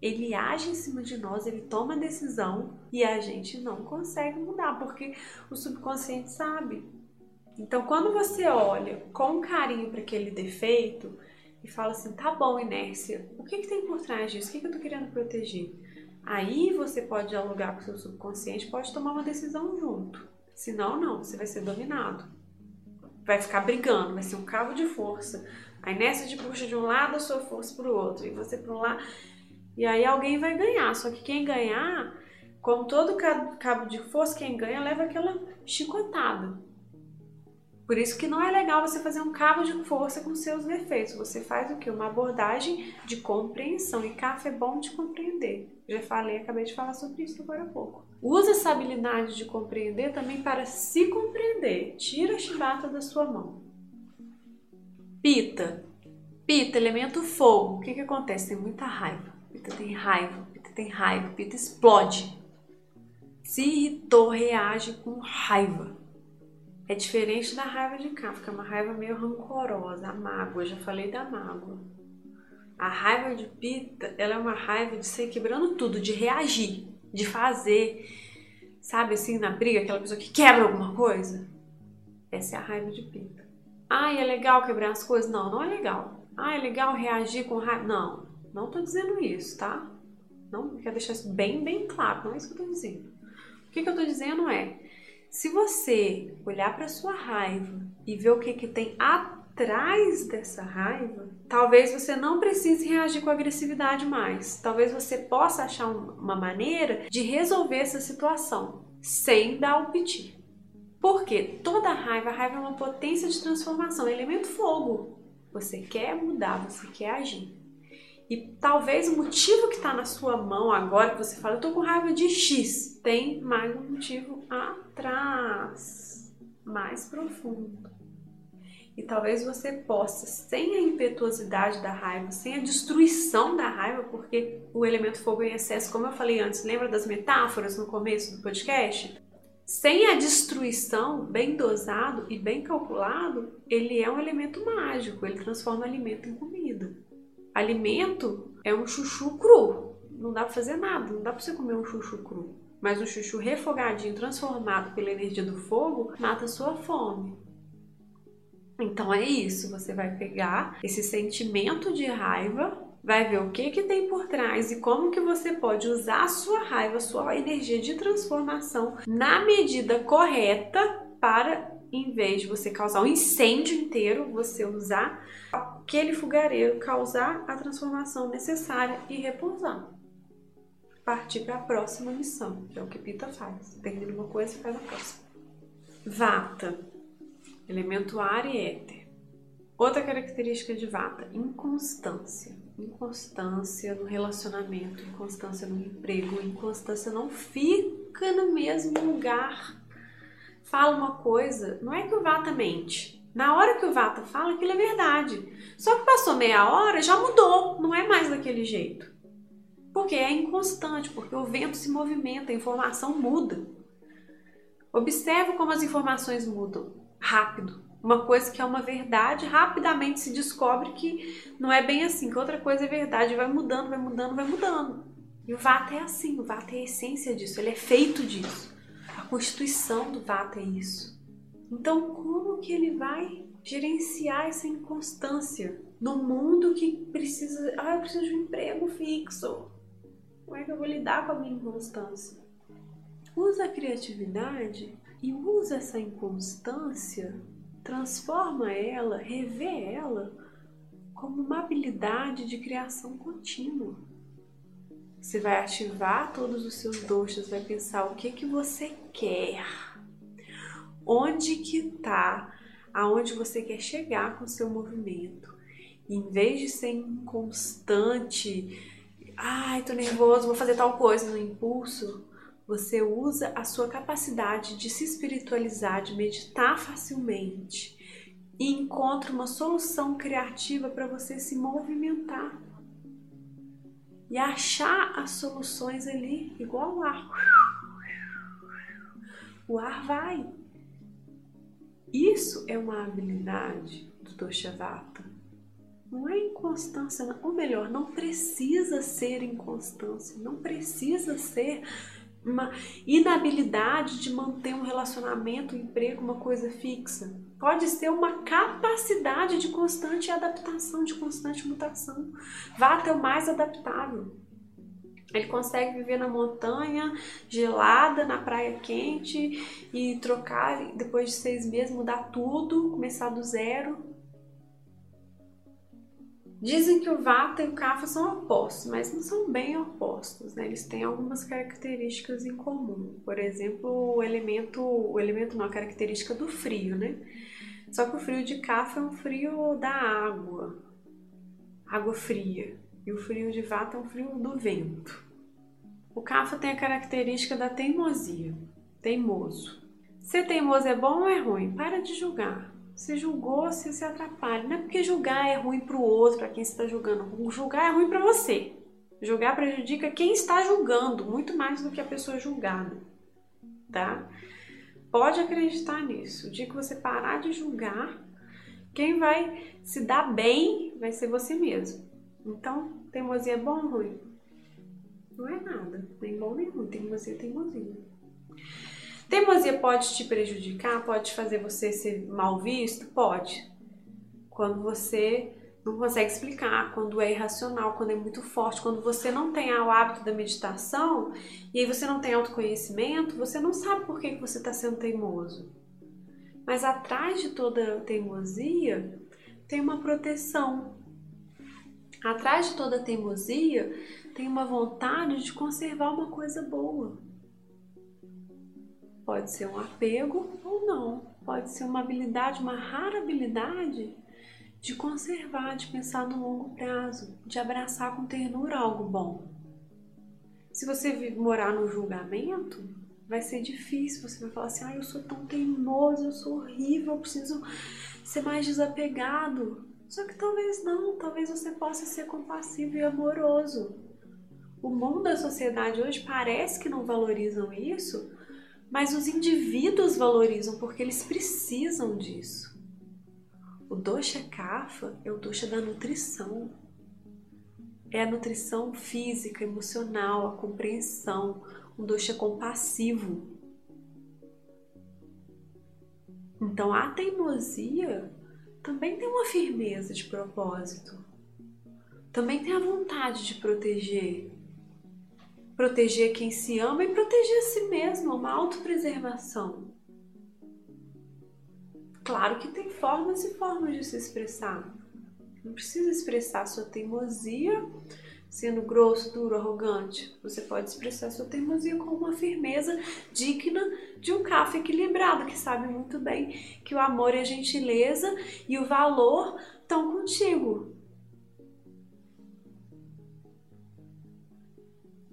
Ele age em cima de nós, ele toma decisão e a gente não consegue mudar, porque o subconsciente sabe. Então, quando você olha com carinho para aquele defeito, e fala assim: tá bom, inércia, o que, que tem por trás disso? O que, que eu tô querendo proteger? Aí você pode dialogar com o seu subconsciente, pode tomar uma decisão junto. Senão, não, você vai ser dominado. Vai ficar brigando, vai ser um cabo de força. A inércia te puxa de um lado, a sua força para o outro, e você para um lado. E aí alguém vai ganhar. Só que quem ganhar, como todo cabo de força, quem ganha leva aquela chicotada. Por isso que não é legal você fazer um cabo de força com seus defeitos. Você faz o que? Uma abordagem de compreensão. E CAF é bom de compreender. Já falei, acabei de falar sobre isso agora há pouco. Usa essa habilidade de compreender também para se compreender. Tira a chibata da sua mão. Pita. Pita, elemento fogo. O que, que acontece? Tem muita raiva. Pita tem raiva. Pita tem raiva. Pita explode. Se irritou, reage com raiva. É diferente da raiva de Kafka, é uma raiva meio rancorosa, a mágoa, já falei da mágoa. A raiva de Pita, ela é uma raiva de ser quebrando tudo, de reagir, de fazer, sabe assim, na briga, aquela pessoa que quebra alguma coisa. Essa é a raiva de Pita. Ah, é legal quebrar as coisas? Não, não é legal. Ah, é legal reagir com raiva? Não, não tô dizendo isso, tá? Não, quero deixar isso bem, bem claro, não é isso que eu tô dizendo. O que, que eu tô dizendo é, se você olhar para sua raiva e ver o que, que tem atrás dessa raiva, talvez você não precise reagir com agressividade mais. Talvez você possa achar uma maneira de resolver essa situação sem dar o piti. Porque toda raiva, raiva é uma potência de transformação, é elemento fogo. Você quer mudar, você quer agir. E talvez o motivo que está na sua mão agora, que você fala, eu tô com raiva de X, tem mais um motivo atrás, mais profundo. E talvez você possa, sem a impetuosidade da raiva, sem a destruição da raiva, porque o elemento fogo em excesso, como eu falei antes, lembra das metáforas no começo do podcast? Sem a destruição, bem dosado e bem calculado, ele é um elemento mágico, ele transforma alimento em comida. Alimento é um chuchu cru. Não dá pra fazer nada, não dá pra você comer um chuchu cru. Mas um chuchu refogadinho, transformado pela energia do fogo, mata a sua fome. Então é isso, você vai pegar esse sentimento de raiva, vai ver o que que tem por trás e como que você pode usar a sua raiva, a sua energia de transformação na medida correta para em vez de você causar um incêndio inteiro, você usar aquele fogareiro, causar a transformação necessária e repousar. Partir para a próxima missão, que é o que Pita faz. Termina uma coisa e faz a próxima. Vata, elemento ar e éter. Outra característica de Vata, inconstância. Inconstância no relacionamento, inconstância no emprego, inconstância não fica no mesmo lugar fala uma coisa, não é que o Vata mente. Na hora que o Vata fala, aquilo é verdade. Só que passou meia hora, já mudou, não é mais daquele jeito. Porque é inconstante, porque o vento se movimenta, a informação muda. Observe como as informações mudam rápido. Uma coisa que é uma verdade, rapidamente se descobre que não é bem assim, que outra coisa é verdade, vai mudando, vai mudando, vai mudando. E o Vata é assim, o Vata é a essência disso, ele é feito disso. A constituição do Vata é isso. Então, como que ele vai gerenciar essa inconstância no mundo que precisa, ah, eu preciso de um emprego fixo. Como é que eu vou lidar com a minha inconstância? Usa a criatividade e usa essa inconstância, transforma ela, revê ela como uma habilidade de criação contínua. Você vai ativar todos os seus doshas, vai pensar o que que você quer. Onde que está? Aonde você quer chegar com o seu movimento. E em vez de ser inconstante, ai, tô nervoso, vou fazer tal coisa no impulso, você usa a sua capacidade de se espiritualizar, de meditar facilmente e encontra uma solução criativa para você se movimentar e achar as soluções ali, igual o ar. O ar vai. Isso é uma habilidade do Doshavata. Não é inconstância, ou melhor, não precisa ser inconstância, não precisa ser uma inabilidade de manter um relacionamento, um emprego, uma coisa fixa. Pode ser uma capacidade de constante adaptação, de constante mutação. Vá até o mais adaptável. Ele consegue viver na montanha gelada, na praia quente e trocar, depois de seis meses, mudar tudo, começar do zero. Dizem que o Vata e o Kapha são opostos, mas não são bem opostos, né? Eles têm algumas características em comum. Por exemplo, o elemento, o elemento não, a característica do frio, né? Só que o frio de Kapha é um frio da água, água fria. E o frio de Vata é um frio do vento. O Kapha tem a característica da teimosia, teimoso. Ser teimoso é bom ou é ruim? Para de julgar. Você julgou, você se atrapalha. Não é porque julgar é ruim para o outro, para quem está julgando. Julgar é ruim para você. Julgar prejudica quem está julgando, muito mais do que a pessoa julgada. Tá? Pode acreditar nisso. O dia que você parar de julgar, quem vai se dar bem vai ser você mesmo. Então, teimosia é bom ou ruim? Não é nada. Nem bom nem ruim. Teimosia é teimosia. Teimosia pode te prejudicar, pode fazer você ser mal visto? Pode. Quando você não consegue explicar, quando é irracional, quando é muito forte, quando você não tem o hábito da meditação e aí você não tem autoconhecimento, você não sabe por que você está sendo teimoso. Mas atrás de toda teimosia tem uma proteção. Atrás de toda teimosia tem uma vontade de conservar uma coisa boa. Pode ser um apego ou não. Pode ser uma habilidade, uma rara habilidade de conservar, de pensar no longo prazo, de abraçar com ternura algo bom. Se você morar no julgamento, vai ser difícil. Você vai falar assim: ah, eu sou tão teimoso, eu sou horrível, eu preciso ser mais desapegado. Só que talvez não, talvez você possa ser compassivo e amoroso. O mundo da sociedade hoje parece que não valorizam isso, mas os indivíduos valorizam porque eles precisam disso. O dosha kapha é o dosha da nutrição. É a nutrição física, emocional, a compreensão, um dosha compassivo. Então a teimosia também tem uma firmeza de propósito. Também tem a vontade de proteger, proteger quem se ama e proteger a si mesmo, uma autopreservação. Claro que tem formas e formas de se expressar. Não precisa expressar sua teimosia sendo grosso, duro, arrogante. Você pode expressar sua teimosia com uma firmeza digna de um café equilibrado, que sabe muito bem que o amor e a gentileza e o valor estão contigo.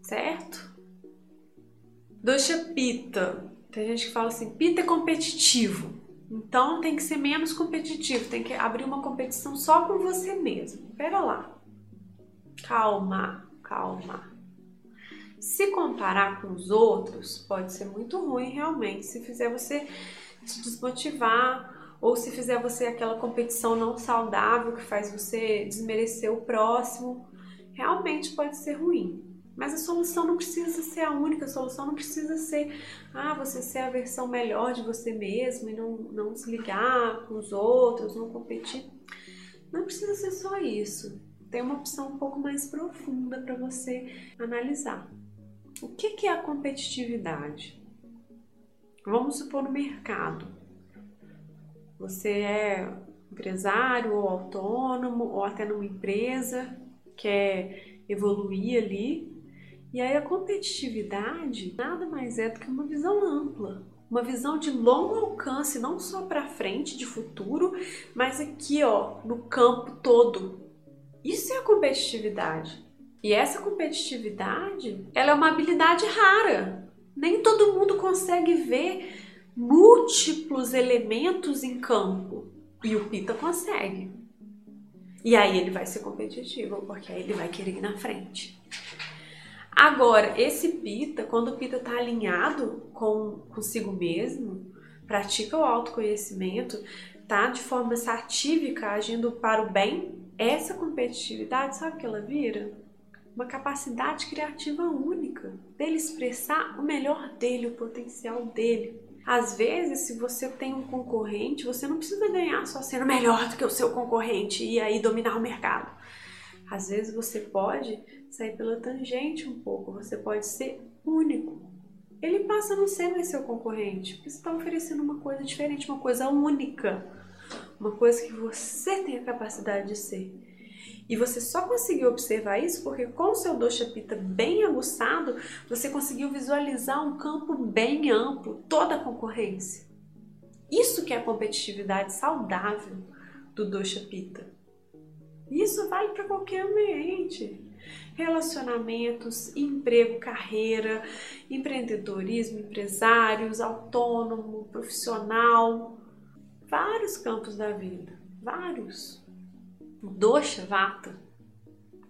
Certo? Dosha Pita. Tem gente que fala assim, Pita é competitivo. Então tem que ser menos competitivo, tem que abrir uma competição só com você mesmo. Pera lá. Calma, calma. Se comparar com os outros, pode ser muito ruim realmente, se fizer você se desmotivar ou se fizer você aquela competição não saudável que faz você desmerecer o próximo, realmente pode ser ruim. Mas a solução não precisa ser a única, a solução não precisa ser, ah, você ser a versão melhor de você mesmo e não, não se ligar com os outros, não competir. Não precisa ser só isso. Tem uma opção um pouco mais profunda para você analisar. O que, que é a competitividade? Vamos supor no mercado. Você é empresário ou autônomo ou até numa empresa, quer evoluir ali e aí a competitividade nada mais é do que uma visão ampla, uma visão de longo alcance, não só para frente, de futuro, mas aqui, ó, no campo todo. Isso é a competitividade. E essa competitividade, ela é uma habilidade rara. Nem todo mundo consegue ver múltiplos elementos em campo. E o Pita consegue. E aí ele vai ser competitivo, porque aí ele vai querer ir na frente. Agora, esse pita, quando o pita está alinhado com consigo mesmo, pratica o autoconhecimento, tá de forma satívica, agindo para o bem, essa competitividade, sabe o que ela vira? Uma capacidade criativa única dele expressar o melhor dele, o potencial dele. Às vezes, se você tem um concorrente, você não precisa ganhar só sendo melhor do que o seu concorrente e aí dominar o mercado. Às vezes você pode sair pela tangente um pouco, você pode ser único. Ele passa a não ser mais seu concorrente, porque você está oferecendo uma coisa diferente, uma coisa única, uma coisa que você tem a capacidade de ser. E você só conseguiu observar isso porque com o seu dosha pita bem aguçado, você conseguiu visualizar um campo bem amplo, toda a concorrência. Isso que é a competitividade saudável do dosha pita. Isso vale para qualquer ambiente. Relacionamentos, emprego, carreira, empreendedorismo, empresários, autônomo, profissional, vários campos da vida, vários. O dosha vata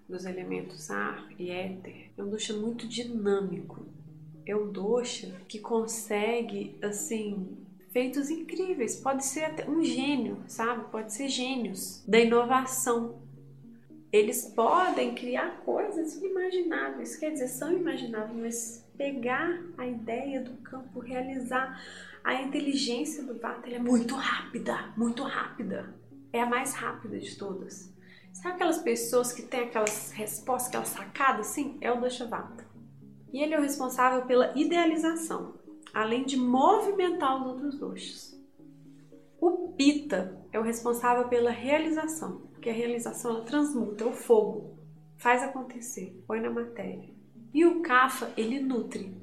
dos elementos ar e éter é um dosha muito dinâmico. É um dosha que consegue assim feitos incríveis. Pode ser até um gênio, sabe? Pode ser gênios da inovação eles podem criar coisas inimagináveis, quer dizer, são imagináveis, mas pegar a ideia do campo, realizar a inteligência do Vata, é muito rápida, muito rápida. É a mais rápida de todas. Sabe aquelas pessoas que têm aquelas respostas, aquelas sacadas? Sim, é o Vata. E ele é o responsável pela idealização, além de movimentar os outros doshas. O Pita é o responsável pela realização, porque a realização ela transmuta, é o fogo, faz acontecer, põe na matéria. E o Kapha, ele nutre,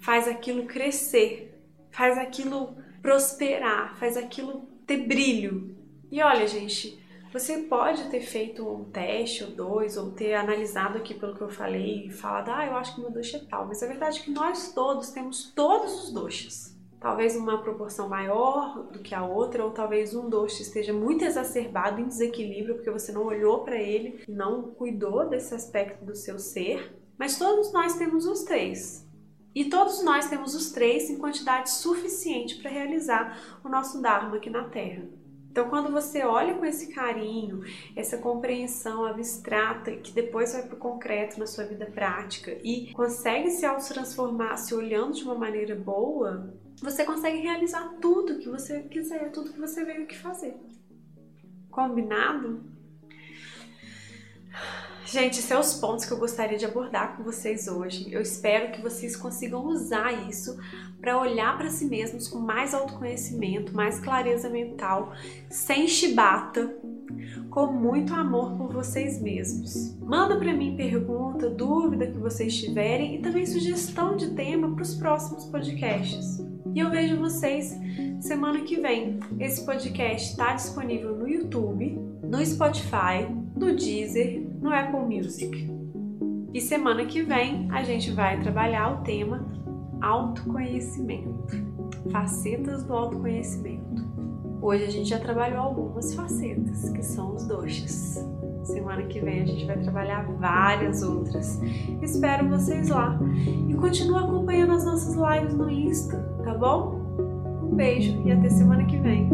faz aquilo crescer, faz aquilo prosperar, faz aquilo ter brilho. E olha, gente, você pode ter feito um teste ou dois, ou ter analisado aqui pelo que eu falei e falado, ah, eu acho que meu doce é tal, mas a verdade é que nós todos temos todos os doces talvez uma proporção maior do que a outra, ou talvez um doce esteja muito exacerbado em desequilíbrio porque você não olhou para ele, não cuidou desse aspecto do seu ser. Mas todos nós temos os três. E todos nós temos os três em quantidade suficiente para realizar o nosso Dharma aqui na Terra. Então, quando você olha com esse carinho, essa compreensão abstrata que depois vai para o concreto na sua vida prática e consegue se auto-transformar se olhando de uma maneira boa, você consegue realizar tudo que você quiser, tudo que você veio aqui fazer. Combinado? Gente, esses são os pontos que eu gostaria de abordar com vocês hoje. Eu espero que vocês consigam usar isso para olhar para si mesmos com mais autoconhecimento, mais clareza mental, sem chibata, com muito amor por vocês mesmos. Manda para mim pergunta, dúvida que vocês tiverem e também sugestão de tema para os próximos podcasts. E eu vejo vocês semana que vem. Esse podcast está disponível no YouTube, no Spotify, no Deezer, no Apple Music. E semana que vem a gente vai trabalhar o tema autoconhecimento, facetas do autoconhecimento. Hoje a gente já trabalhou algumas facetas, que são os doshas. Semana que vem a gente vai trabalhar várias outras. Espero vocês lá. E continue acompanhando as nossas lives no Insta, tá bom? Um beijo e até semana que vem.